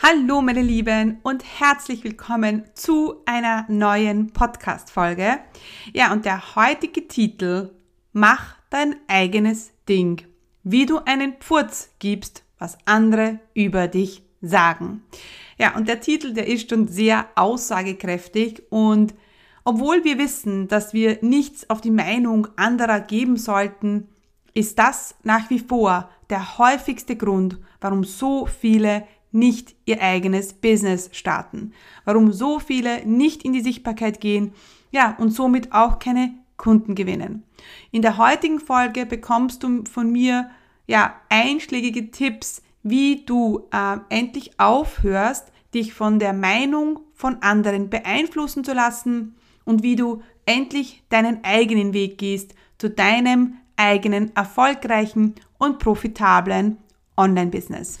Hallo meine Lieben und herzlich willkommen zu einer neuen Podcast-Folge. Ja, und der heutige Titel Mach dein eigenes Ding. Wie du einen Pfurz gibst, was andere über dich sagen. Ja, und der Titel, der ist schon sehr aussagekräftig und obwohl wir wissen, dass wir nichts auf die Meinung anderer geben sollten, ist das nach wie vor der häufigste Grund, warum so viele nicht ihr eigenes Business starten, warum so viele nicht in die Sichtbarkeit gehen, ja, und somit auch keine Kunden gewinnen. In der heutigen Folge bekommst du von mir ja einschlägige Tipps, wie du äh, endlich aufhörst, dich von der Meinung von anderen beeinflussen zu lassen und wie du endlich deinen eigenen Weg gehst zu deinem eigenen erfolgreichen und profitablen Online-Business.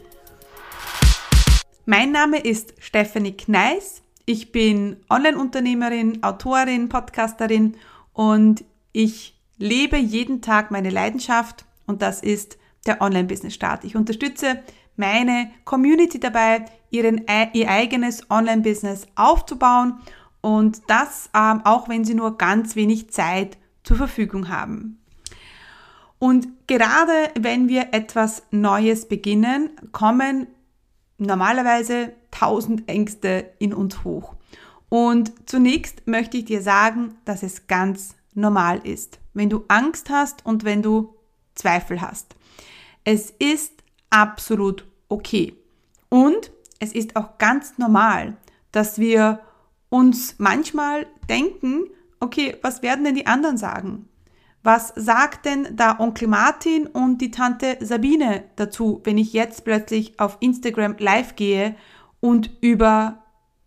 Mein Name ist Stephanie Kneis. Ich bin Online-Unternehmerin, Autorin, Podcasterin und ich lebe jeden Tag meine Leidenschaft und das ist der Online-Business-Start. Ich unterstütze meine Community dabei, ihren, ihr eigenes Online-Business aufzubauen und das ähm, auch wenn sie nur ganz wenig Zeit zur Verfügung haben. Und gerade wenn wir etwas Neues beginnen, kommen normalerweise tausend Ängste in uns hoch. Und zunächst möchte ich dir sagen, dass es ganz normal ist, wenn du Angst hast und wenn du Zweifel hast. Es ist absolut okay. Und es ist auch ganz normal, dass wir uns manchmal denken, okay, was werden denn die anderen sagen? Was sagt denn da Onkel Martin und die Tante Sabine dazu, wenn ich jetzt plötzlich auf Instagram live gehe und über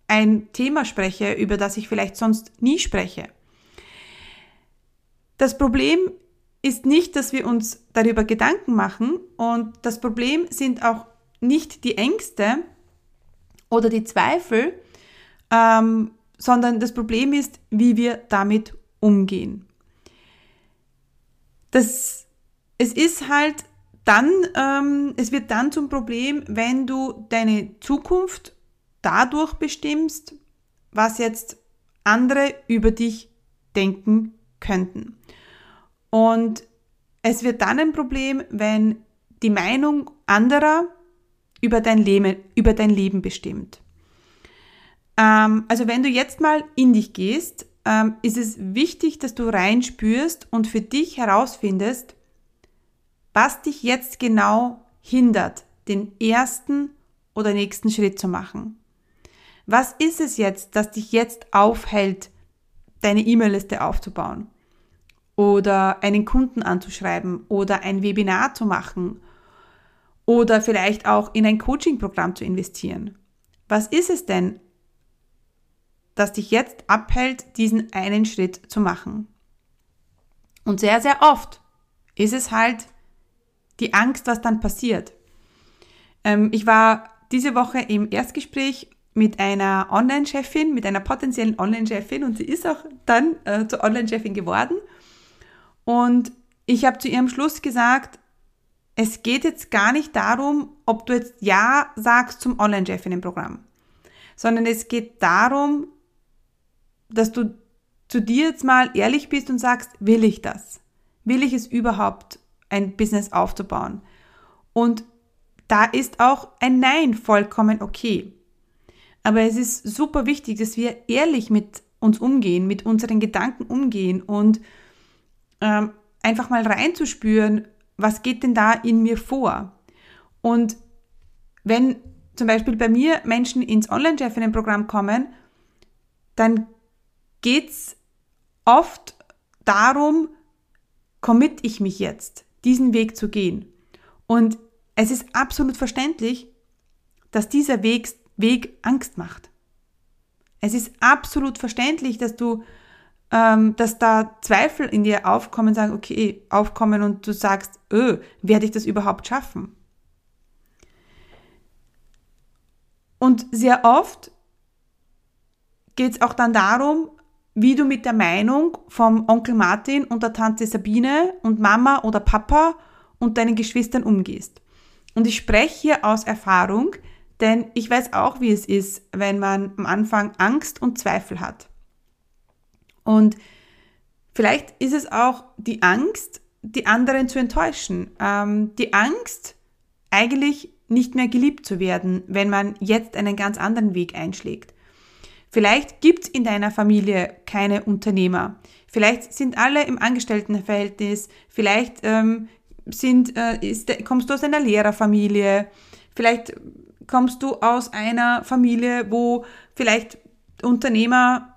ein Thema spreche, über das ich vielleicht sonst nie spreche? Das Problem ist nicht, dass wir uns darüber Gedanken machen und das Problem sind auch nicht die Ängste oder die Zweifel, ähm, sondern das Problem ist, wie wir damit umgehen das, es ist halt dann, ähm, es wird dann zum Problem, wenn du deine Zukunft dadurch bestimmst, was jetzt andere über dich denken könnten. Und es wird dann ein Problem, wenn die Meinung anderer über dein Leben, über dein Leben bestimmt. Ähm, also wenn du jetzt mal in dich gehst, ähm, ist es wichtig, dass du reinspürst und für dich herausfindest, was dich jetzt genau hindert, den ersten oder nächsten Schritt zu machen. Was ist es jetzt, das dich jetzt aufhält, deine E-Mail-Liste aufzubauen oder einen Kunden anzuschreiben oder ein Webinar zu machen oder vielleicht auch in ein Coaching-Programm zu investieren? Was ist es denn, das dich jetzt abhält, diesen einen Schritt zu machen. Und sehr, sehr oft ist es halt die Angst, was dann passiert. Ähm, ich war diese Woche im Erstgespräch mit einer Online-Chefin, mit einer potenziellen Online-Chefin und sie ist auch dann äh, zur Online-Chefin geworden. Und ich habe zu ihrem Schluss gesagt, es geht jetzt gar nicht darum, ob du jetzt Ja sagst zum Online-Chefinnen-Programm, sondern es geht darum, dass du zu dir jetzt mal ehrlich bist und sagst, will ich das? Will ich es überhaupt, ein Business aufzubauen? Und da ist auch ein Nein vollkommen okay. Aber es ist super wichtig, dass wir ehrlich mit uns umgehen, mit unseren Gedanken umgehen und ähm, einfach mal reinzuspüren, was geht denn da in mir vor? Und wenn zum Beispiel bei mir Menschen ins Online-Chefinnen-Programm kommen, dann geht es oft darum, commit ich mich jetzt, diesen Weg zu gehen. Und es ist absolut verständlich, dass dieser Weg, Weg Angst macht. Es ist absolut verständlich, dass du, ähm, dass da Zweifel in dir aufkommen, sagen, okay, aufkommen und du sagst, öh, werde ich das überhaupt schaffen? Und sehr oft geht es auch dann darum, wie du mit der Meinung vom Onkel Martin und der Tante Sabine und Mama oder Papa und deinen Geschwistern umgehst. Und ich spreche hier aus Erfahrung, denn ich weiß auch, wie es ist, wenn man am Anfang Angst und Zweifel hat. Und vielleicht ist es auch die Angst, die anderen zu enttäuschen. Ähm, die Angst, eigentlich nicht mehr geliebt zu werden, wenn man jetzt einen ganz anderen Weg einschlägt. Vielleicht gibt es in deiner Familie keine Unternehmer. Vielleicht sind alle im Angestelltenverhältnis. Vielleicht ähm, sind, äh, ist, kommst du aus einer Lehrerfamilie. Vielleicht kommst du aus einer Familie, wo vielleicht Unternehmer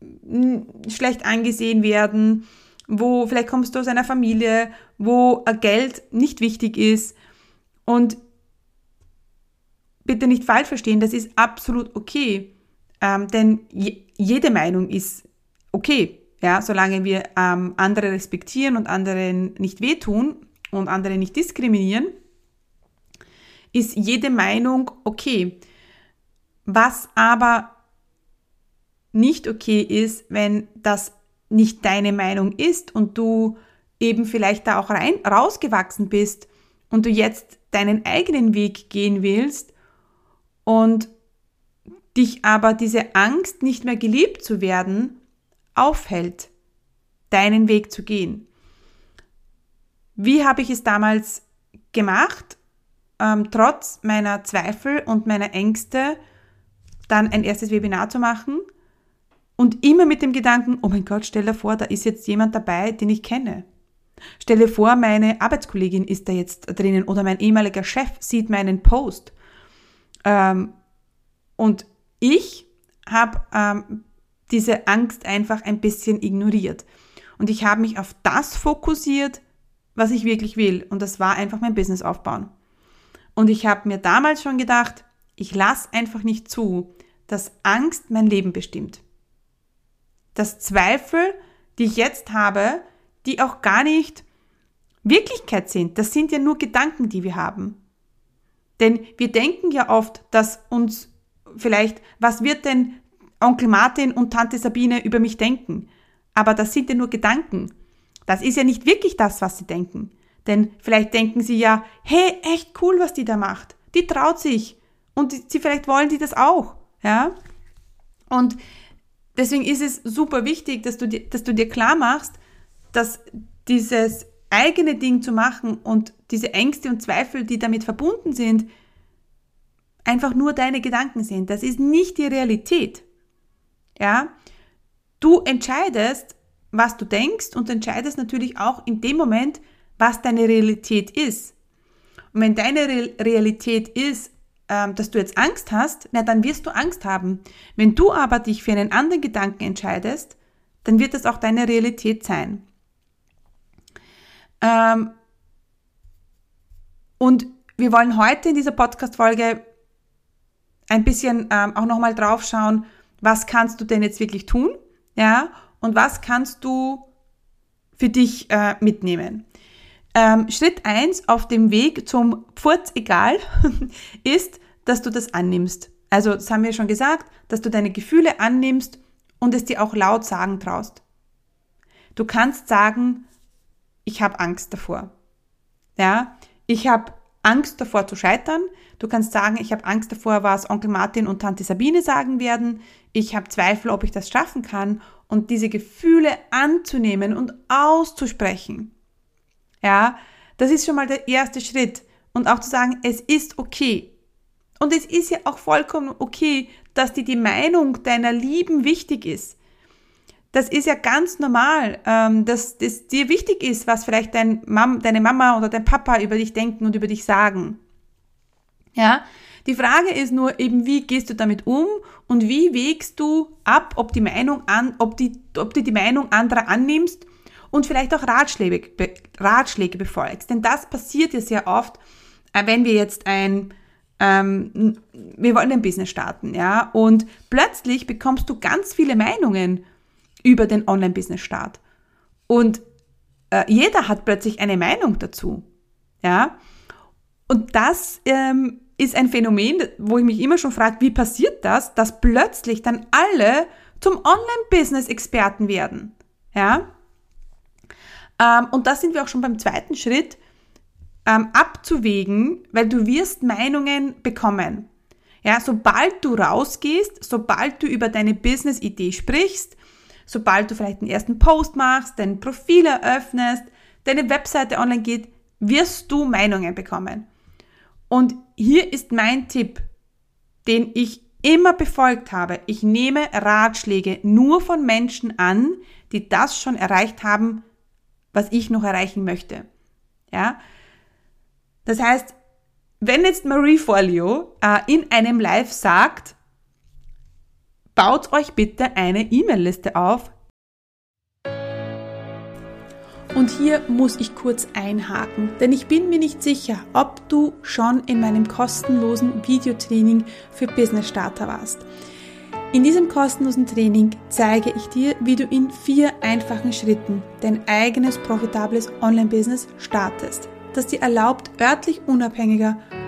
hm, schlecht angesehen werden, wo vielleicht kommst du aus einer Familie, wo Geld nicht wichtig ist. Und bitte nicht falsch verstehen, das ist absolut okay. Ähm, denn je, jede Meinung ist okay, ja, solange wir ähm, andere respektieren und anderen nicht wehtun und andere nicht diskriminieren, ist jede Meinung okay. Was aber nicht okay ist, wenn das nicht deine Meinung ist und du eben vielleicht da auch rein, rausgewachsen bist und du jetzt deinen eigenen Weg gehen willst und dich aber diese Angst, nicht mehr geliebt zu werden, aufhält, deinen Weg zu gehen. Wie habe ich es damals gemacht, ähm, trotz meiner Zweifel und meiner Ängste, dann ein erstes Webinar zu machen und immer mit dem Gedanken, oh mein Gott, stell dir vor, da ist jetzt jemand dabei, den ich kenne. Stell dir vor, meine Arbeitskollegin ist da jetzt drinnen oder mein ehemaliger Chef sieht meinen Post. Ähm, und ich habe ähm, diese Angst einfach ein bisschen ignoriert. Und ich habe mich auf das fokussiert, was ich wirklich will. Und das war einfach mein Business aufbauen. Und ich habe mir damals schon gedacht, ich lasse einfach nicht zu, dass Angst mein Leben bestimmt. Dass Zweifel, die ich jetzt habe, die auch gar nicht Wirklichkeit sind. Das sind ja nur Gedanken, die wir haben. Denn wir denken ja oft, dass uns vielleicht, was wird denn Onkel Martin und Tante Sabine über mich denken? Aber das sind ja nur Gedanken. Das ist ja nicht wirklich das, was sie denken. Denn vielleicht denken sie ja, hey, echt cool, was die da macht. Die traut sich. Und sie vielleicht wollen die das auch. Ja? Und deswegen ist es super wichtig, dass du, dir, dass du dir klar machst, dass dieses eigene Ding zu machen und diese Ängste und Zweifel, die damit verbunden sind, einfach nur deine Gedanken sind. Das ist nicht die Realität. Ja? Du entscheidest, was du denkst und entscheidest natürlich auch in dem Moment, was deine Realität ist. Und wenn deine Re Realität ist, ähm, dass du jetzt Angst hast, na, dann wirst du Angst haben. Wenn du aber dich für einen anderen Gedanken entscheidest, dann wird das auch deine Realität sein. Ähm, und wir wollen heute in dieser Podcast-Folge ein bisschen ähm, auch nochmal drauf schauen, was kannst du denn jetzt wirklich tun, ja, und was kannst du für dich äh, mitnehmen. Ähm, Schritt eins auf dem Weg zum Pfurz egal ist, dass du das annimmst. Also, das haben wir schon gesagt, dass du deine Gefühle annimmst und es dir auch laut sagen traust. Du kannst sagen, ich habe Angst davor. Ja, ich habe Angst davor zu scheitern. Du kannst sagen, ich habe Angst davor, was Onkel Martin und Tante Sabine sagen werden. Ich habe Zweifel, ob ich das schaffen kann. Und diese Gefühle anzunehmen und auszusprechen. Ja, das ist schon mal der erste Schritt. Und auch zu sagen, es ist okay. Und es ist ja auch vollkommen okay, dass dir die Meinung deiner Lieben wichtig ist das ist ja ganz normal, ähm, dass das dir wichtig ist, was vielleicht dein Mam deine Mama oder dein Papa über dich denken und über dich sagen. Ja, die Frage ist nur eben, wie gehst du damit um und wie wägst du ab, ob die Meinung an, ob die, ob du die Meinung anderer annimmst und vielleicht auch Ratschläge, Ratschläge befolgst. Denn das passiert ja sehr oft, äh, wenn wir jetzt ein ähm, wir wollen ein Business starten, ja, und plötzlich bekommst du ganz viele Meinungen über den Online-Business-Start. Und äh, jeder hat plötzlich eine Meinung dazu, ja. Und das ähm, ist ein Phänomen, wo ich mich immer schon frage, wie passiert das, dass plötzlich dann alle zum Online-Business-Experten werden, ja. Ähm, und da sind wir auch schon beim zweiten Schritt, ähm, abzuwägen, weil du wirst Meinungen bekommen. Ja, sobald du rausgehst, sobald du über deine Business-Idee sprichst, sobald du vielleicht den ersten Post machst, dein Profil eröffnest, deine Webseite online geht, wirst du Meinungen bekommen. Und hier ist mein Tipp, den ich immer befolgt habe. Ich nehme Ratschläge nur von Menschen an, die das schon erreicht haben, was ich noch erreichen möchte. Ja, das heißt, wenn jetzt Marie Forleo äh, in einem Live sagt, baut euch bitte eine E-Mail-Liste auf. Und hier muss ich kurz einhaken, denn ich bin mir nicht sicher, ob du schon in meinem kostenlosen Videotraining für Business Starter warst. In diesem kostenlosen Training zeige ich dir, wie du in vier einfachen Schritten dein eigenes profitables Online-Business startest das dir erlaubt, örtlich unabhängiger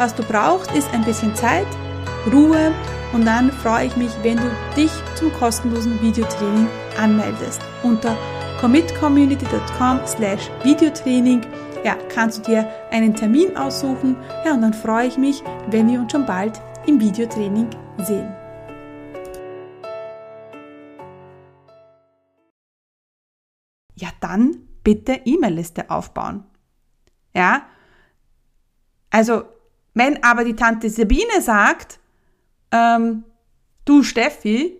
was du brauchst, ist ein bisschen Zeit, Ruhe und dann freue ich mich, wenn du dich zum kostenlosen Videotraining anmeldest. Unter commitcommunity.com slash Videotraining ja, kannst du dir einen Termin aussuchen ja, und dann freue ich mich, wenn wir uns schon bald im Videotraining sehen. Ja, dann bitte E-Mail-Liste aufbauen. Ja? Also, wenn aber die Tante Sabine sagt, ähm, du Steffi,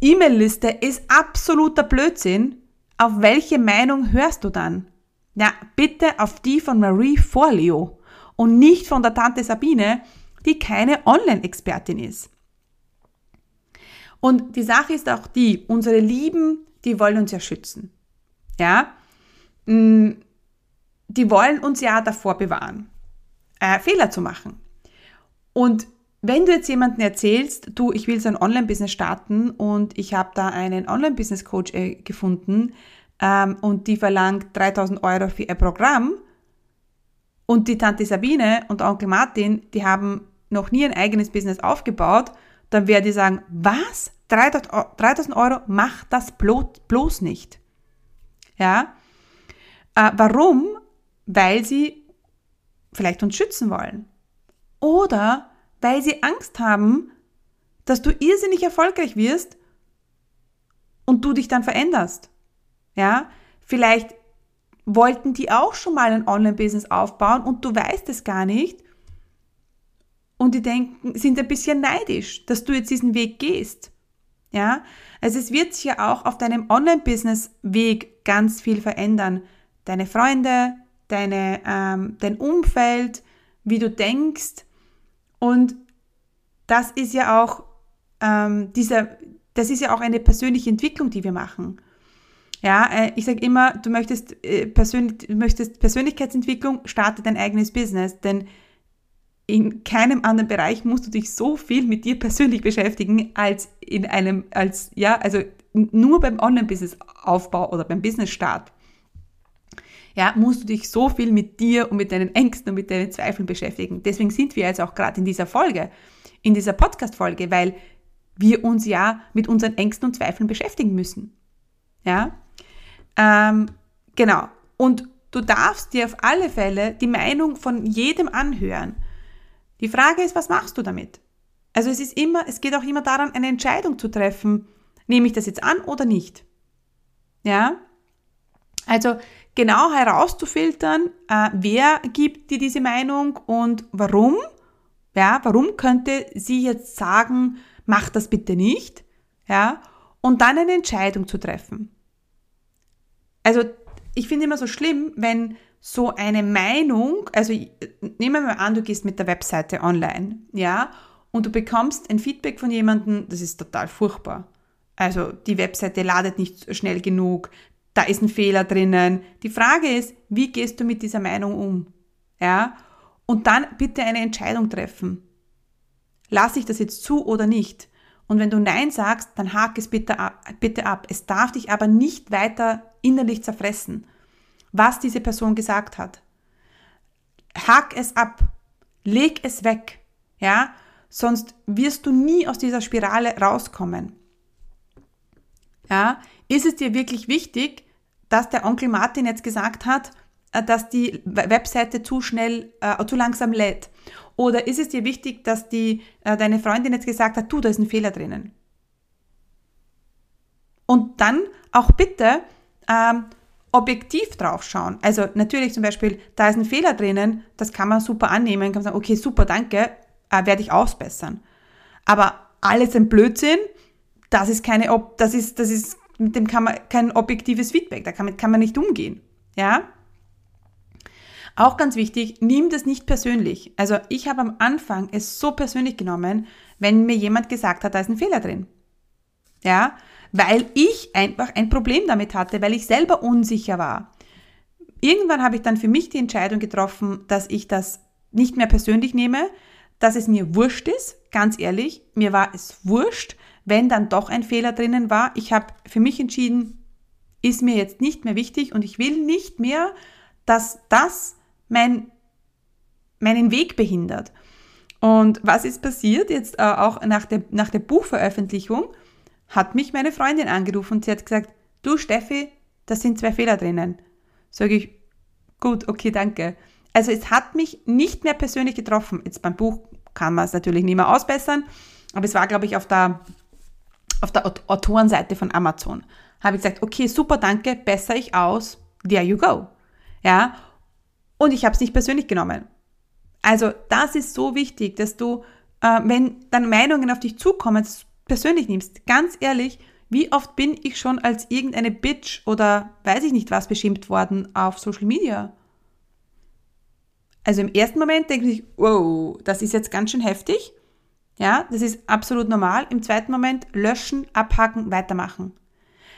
E-Mail-Liste ist absoluter Blödsinn, auf welche Meinung hörst du dann? Ja, bitte auf die von Marie Forleo und nicht von der Tante Sabine, die keine Online-Expertin ist. Und die Sache ist auch die, unsere lieben die wollen uns ja schützen. Ja? Mm, die wollen uns ja davor bewahren, äh, Fehler zu machen. Und wenn du jetzt jemanden erzählst, du, ich will so ein Online-Business starten und ich habe da einen Online-Business-Coach äh, gefunden ähm, und die verlangt 3000 Euro für ihr Programm und die Tante Sabine und Onkel Martin, die haben noch nie ein eigenes Business aufgebaut, dann werden die sagen, was? 3000 Euro, mach das bloß nicht. Ja? Äh, warum? Weil sie vielleicht uns schützen wollen. Oder weil sie Angst haben, dass du irrsinnig erfolgreich wirst und du dich dann veränderst. Ja? Vielleicht wollten die auch schon mal ein Online-Business aufbauen und du weißt es gar nicht. Und die denken, sind ein bisschen neidisch, dass du jetzt diesen Weg gehst. Ja, also es wird sich ja auch auf deinem Online-Business-Weg ganz viel verändern. Deine Freunde, deine, ähm, dein Umfeld, wie du denkst. Und das ist ja auch ähm, dieser, das ist ja auch eine persönliche Entwicklung, die wir machen. Ja, äh, ich sage immer, du möchtest, äh, persönlich, du möchtest Persönlichkeitsentwicklung, starte dein eigenes Business, denn in keinem anderen Bereich musst du dich so viel mit dir persönlich beschäftigen als in einem, als, ja, also nur beim Online-Business-Aufbau oder beim Business-Start. Ja, musst du dich so viel mit dir und mit deinen Ängsten und mit deinen Zweifeln beschäftigen. Deswegen sind wir jetzt auch gerade in dieser Folge, in dieser Podcast-Folge, weil wir uns ja mit unseren Ängsten und Zweifeln beschäftigen müssen. Ja, ähm, genau. Und du darfst dir auf alle Fälle die Meinung von jedem anhören. Die Frage ist, was machst du damit? Also es ist immer, es geht auch immer daran, eine Entscheidung zu treffen. Nehme ich das jetzt an oder nicht? Ja? Also genau herauszufiltern, äh, wer gibt dir diese Meinung und warum Ja, warum könnte sie jetzt sagen, mach das bitte nicht? Ja, und dann eine Entscheidung zu treffen. Also, ich finde immer so schlimm, wenn so eine Meinung, also nehmen wir mal an, du gehst mit der Webseite online, ja, und du bekommst ein Feedback von jemandem, das ist total furchtbar. Also die Webseite ladet nicht schnell genug, da ist ein Fehler drinnen. Die Frage ist, wie gehst du mit dieser Meinung um? Ja? Und dann bitte eine Entscheidung treffen. Lass ich das jetzt zu oder nicht? Und wenn du Nein sagst, dann hak es bitte ab, bitte ab. Es darf dich aber nicht weiter innerlich zerfressen was diese Person gesagt hat. Hack es ab, leg es weg, ja, sonst wirst du nie aus dieser Spirale rauskommen. Ja, ist es dir wirklich wichtig, dass der Onkel Martin jetzt gesagt hat, äh, dass die Webseite zu schnell, äh, zu langsam lädt? Oder ist es dir wichtig, dass die, äh, deine Freundin jetzt gesagt hat, du, da ist ein Fehler drinnen? Und dann auch bitte ähm, objektiv drauf schauen. Also natürlich zum Beispiel, da ist ein Fehler drinnen, das kann man super annehmen, kann man sagen, okay, super, danke, äh, werde ich ausbessern. Aber alles ein Blödsinn, das ist keine, Ob das ist, das ist, mit dem kann man kein objektives Feedback, damit kann man nicht umgehen. Ja? Auch ganz wichtig, nimm das nicht persönlich. Also ich habe am Anfang es so persönlich genommen, wenn mir jemand gesagt hat, da ist ein Fehler drin. Ja, weil ich einfach ein Problem damit hatte, weil ich selber unsicher war. Irgendwann habe ich dann für mich die Entscheidung getroffen, dass ich das nicht mehr persönlich nehme, dass es mir wurscht ist, ganz ehrlich, mir war es wurscht, wenn dann doch ein Fehler drinnen war. Ich habe für mich entschieden, ist mir jetzt nicht mehr wichtig und ich will nicht mehr, dass das mein, meinen Weg behindert. Und was ist passiert jetzt äh, auch nach der, nach der Buchveröffentlichung? hat mich meine Freundin angerufen und sie hat gesagt, du Steffi, da sind zwei Fehler drinnen. Sage ich, gut, okay, danke. Also es hat mich nicht mehr persönlich getroffen. Jetzt beim Buch kann man es natürlich nicht mehr ausbessern, aber es war, glaube ich, auf der, auf der Autorenseite von Amazon. Habe ich gesagt, okay, super, danke, besser ich aus, there you go. Ja, und ich habe es nicht persönlich genommen. Also das ist so wichtig, dass du, äh, wenn dann Meinungen auf dich zukommen, persönlich nimmst. Ganz ehrlich, wie oft bin ich schon als irgendeine Bitch oder weiß ich nicht was beschimpft worden auf Social Media? Also im ersten Moment denke ich, wow, das ist jetzt ganz schön heftig. Ja, das ist absolut normal. Im zweiten Moment löschen, abhaken, weitermachen.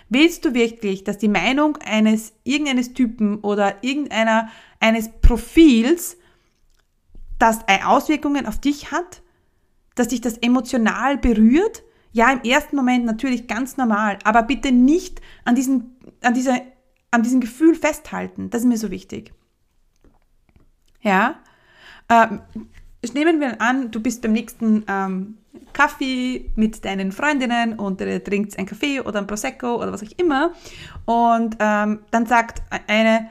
Willst du wirklich, dass die Meinung eines irgendeines Typen oder irgendeiner eines Profils, das Auswirkungen auf dich hat, dass dich das emotional berührt, ja, im ersten Moment natürlich ganz normal, aber bitte nicht an, diesen, an, dieser, an diesem Gefühl festhalten. Das ist mir so wichtig. Ja, ähm, nehmen wir an, du bist beim nächsten ähm, Kaffee mit deinen Freundinnen und äh, trinkst ein Kaffee oder ein Prosecco oder was auch immer und ähm, dann sagt eine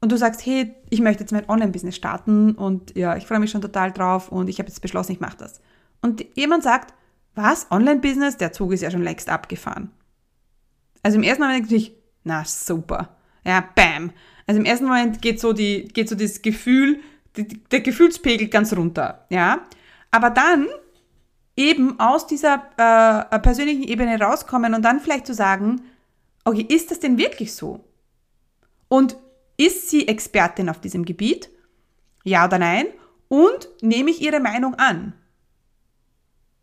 und du sagst, hey, ich möchte jetzt mein Online-Business starten und ja, ich freue mich schon total drauf und ich habe jetzt beschlossen, ich mache das. Und jemand sagt, was? Online-Business? Der Zug ist ja schon längst abgefahren. Also im ersten Moment denke ich, na super. Ja, bam. Also im ersten Moment geht so, die, geht so das Gefühl, der Gefühlspegel ganz runter. Ja. Aber dann eben aus dieser äh, persönlichen Ebene rauskommen und dann vielleicht zu sagen, okay, ist das denn wirklich so? Und ist sie Expertin auf diesem Gebiet? Ja oder nein? Und nehme ich ihre Meinung an?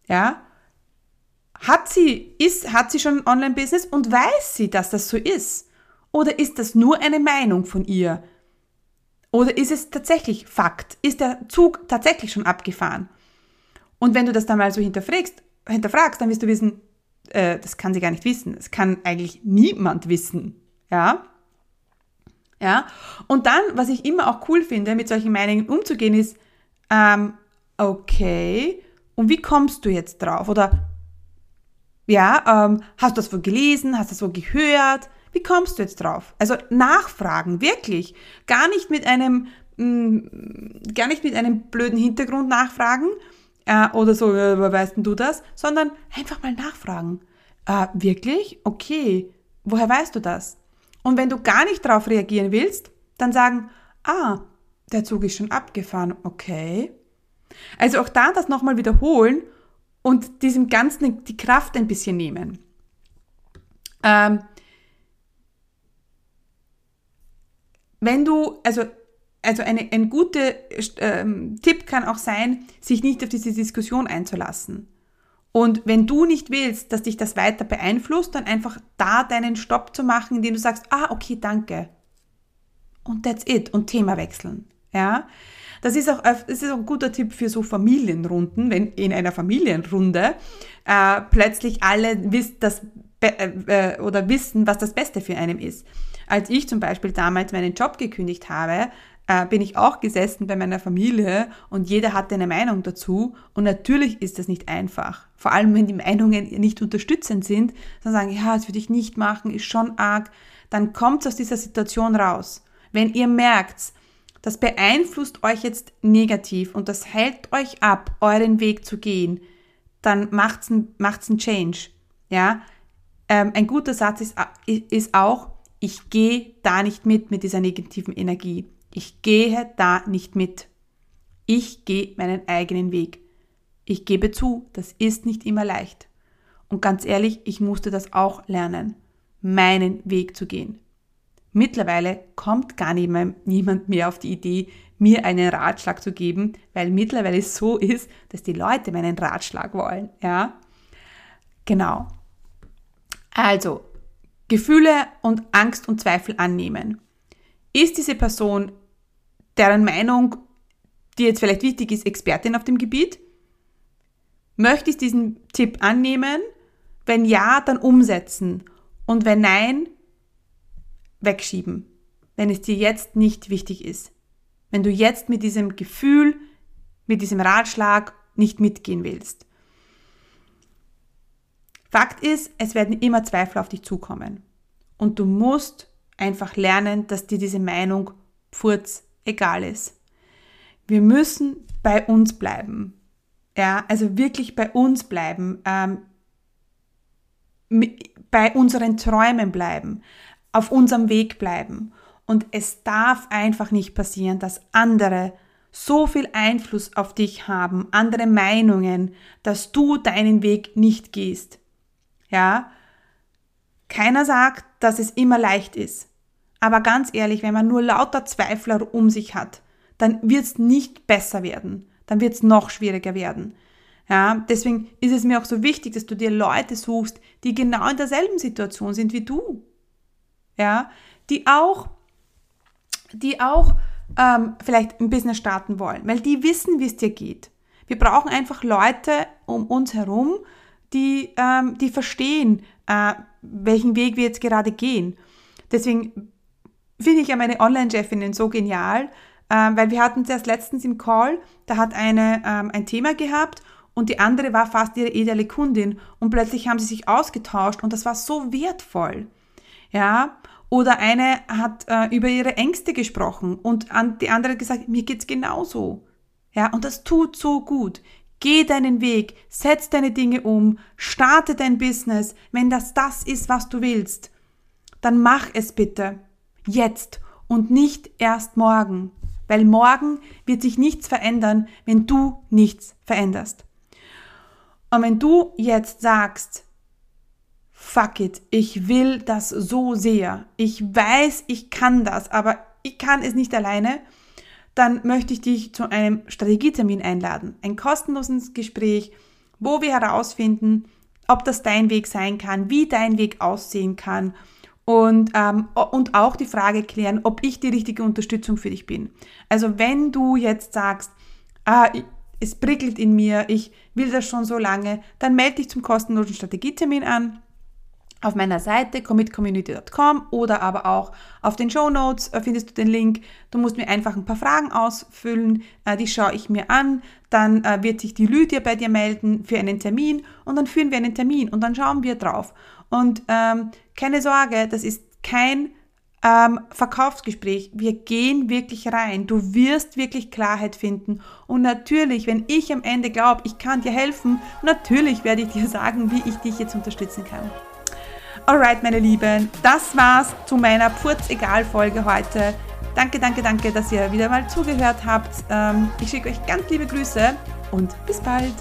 Ja? Hat sie, ist, hat sie schon ein Online-Business und weiß sie, dass das so ist? Oder ist das nur eine Meinung von ihr? Oder ist es tatsächlich Fakt? Ist der Zug tatsächlich schon abgefahren? Und wenn du das dann mal so hinterfragst, dann wirst du wissen, äh, das kann sie gar nicht wissen. Das kann eigentlich niemand wissen. Ja? Ja? Und dann, was ich immer auch cool finde, mit solchen Meinungen umzugehen, ist, ähm, okay, und wie kommst du jetzt drauf? Oder ja, ähm, hast du das wo gelesen? Hast du das wo gehört? Wie kommst du jetzt drauf? Also nachfragen, wirklich. Gar nicht mit einem, mh, mm, gar nicht mit einem blöden Hintergrund nachfragen äh, oder so, äh, weißt du das? Sondern einfach mal nachfragen. Äh, wirklich? Okay. Woher weißt du das? Und wenn du gar nicht darauf reagieren willst, dann sagen, ah, der Zug ist schon abgefahren. Okay. Also auch da das nochmal wiederholen und diesem Ganzen die Kraft ein bisschen nehmen. Ähm, wenn du, also, also eine, ein guter ähm, Tipp kann auch sein, sich nicht auf diese Diskussion einzulassen. Und wenn du nicht willst, dass dich das weiter beeinflusst, dann einfach da deinen Stopp zu machen, indem du sagst, ah, okay, danke. Und that's it. Und Thema wechseln. Ja. Das ist auch, das ist auch ein guter Tipp für so Familienrunden, wenn in einer Familienrunde äh, plötzlich alle wisst, das, äh, äh, oder wissen, was das Beste für einen ist. Als ich zum Beispiel damals meinen Job gekündigt habe, äh, bin ich auch gesessen bei meiner Familie und jeder hatte eine Meinung dazu. Und natürlich ist das nicht einfach. Vor allem, wenn die Meinungen nicht unterstützend sind, dann sagen, ja, das würde ich nicht machen, ist schon arg. Dann kommt es aus dieser Situation raus. Wenn ihr merkt, das beeinflusst euch jetzt negativ und das hält euch ab, euren Weg zu gehen, dann macht's macht's ein Change. Ja, ähm, ein guter Satz ist, ist auch, ich gehe da nicht mit mit dieser negativen Energie. Ich gehe da nicht mit. Ich gehe meinen eigenen Weg. Ich gebe zu, das ist nicht immer leicht. Und ganz ehrlich, ich musste das auch lernen, meinen Weg zu gehen. Mittlerweile kommt gar niemand mehr auf die Idee, mir einen Ratschlag zu geben, weil mittlerweile es so ist, dass die Leute meinen Ratschlag wollen, ja? Genau. Also, Gefühle und Angst und Zweifel annehmen. Ist diese Person, deren Meinung die jetzt vielleicht wichtig ist, Expertin auf dem Gebiet? Möchte ich diesen Tipp annehmen? Wenn ja, dann umsetzen. Und wenn nein, wegschieben. Wenn es dir jetzt nicht wichtig ist. Wenn du jetzt mit diesem Gefühl, mit diesem Ratschlag nicht mitgehen willst. Fakt ist, es werden immer Zweifel auf dich zukommen. Und du musst einfach lernen, dass dir diese Meinung furz egal ist. Wir müssen bei uns bleiben. Ja, also wirklich bei uns bleiben, ähm, bei unseren Träumen bleiben, auf unserem Weg bleiben. Und es darf einfach nicht passieren, dass andere so viel Einfluss auf dich haben, andere Meinungen, dass du deinen Weg nicht gehst. Ja? Keiner sagt, dass es immer leicht ist. Aber ganz ehrlich, wenn man nur lauter Zweifler um sich hat, dann wird es nicht besser werden. Dann wird es noch schwieriger werden. Ja, deswegen ist es mir auch so wichtig, dass du dir Leute suchst, die genau in derselben Situation sind wie du. Ja, die auch, die auch ähm, vielleicht ein Business starten wollen, weil die wissen, wie es dir geht. Wir brauchen einfach Leute um uns herum, die, ähm, die verstehen, äh, welchen Weg wir jetzt gerade gehen. Deswegen finde ich ja meine Online-Chefinnen so genial, äh, weil wir hatten es erst letztens im Call, da hat eine ähm, ein Thema gehabt und die andere war fast ihre ideale Kundin und plötzlich haben sie sich ausgetauscht und das war so wertvoll. Ja, oder eine hat äh, über ihre Ängste gesprochen und an, die andere hat gesagt, mir geht's genauso. Ja, und das tut so gut. Geh deinen Weg, setz deine Dinge um, starte dein Business. Wenn das das ist, was du willst, dann mach es bitte. Jetzt und nicht erst morgen. Weil morgen wird sich nichts verändern, wenn du nichts veränderst. Und wenn du jetzt sagst, fuck it, ich will das so sehr, ich weiß, ich kann das, aber ich kann es nicht alleine, dann möchte ich dich zu einem Strategietermin einladen. Ein kostenloses Gespräch, wo wir herausfinden, ob das dein Weg sein kann, wie dein Weg aussehen kann und, ähm, und auch die Frage klären, ob ich die richtige Unterstützung für dich bin. Also wenn du jetzt sagst, ah, es prickelt in mir, ich will das schon so lange, dann melde dich zum kostenlosen Strategietermin an auf meiner Seite commitcommunity.com oder aber auch auf den Show Notes äh, findest du den Link. Du musst mir einfach ein paar Fragen ausfüllen, äh, die schaue ich mir an, dann äh, wird sich die Lydia bei dir melden für einen Termin und dann führen wir einen Termin und dann schauen wir drauf. Und ähm, keine Sorge, das ist kein ähm, Verkaufsgespräch. Wir gehen wirklich rein. Du wirst wirklich Klarheit finden. Und natürlich, wenn ich am Ende glaube, ich kann dir helfen, natürlich werde ich dir sagen, wie ich dich jetzt unterstützen kann. Alright, meine Lieben, das war's zu meiner Purz-Egal-Folge heute. Danke, danke, danke, dass ihr wieder mal zugehört habt. Ähm, ich schicke euch ganz liebe Grüße und bis bald.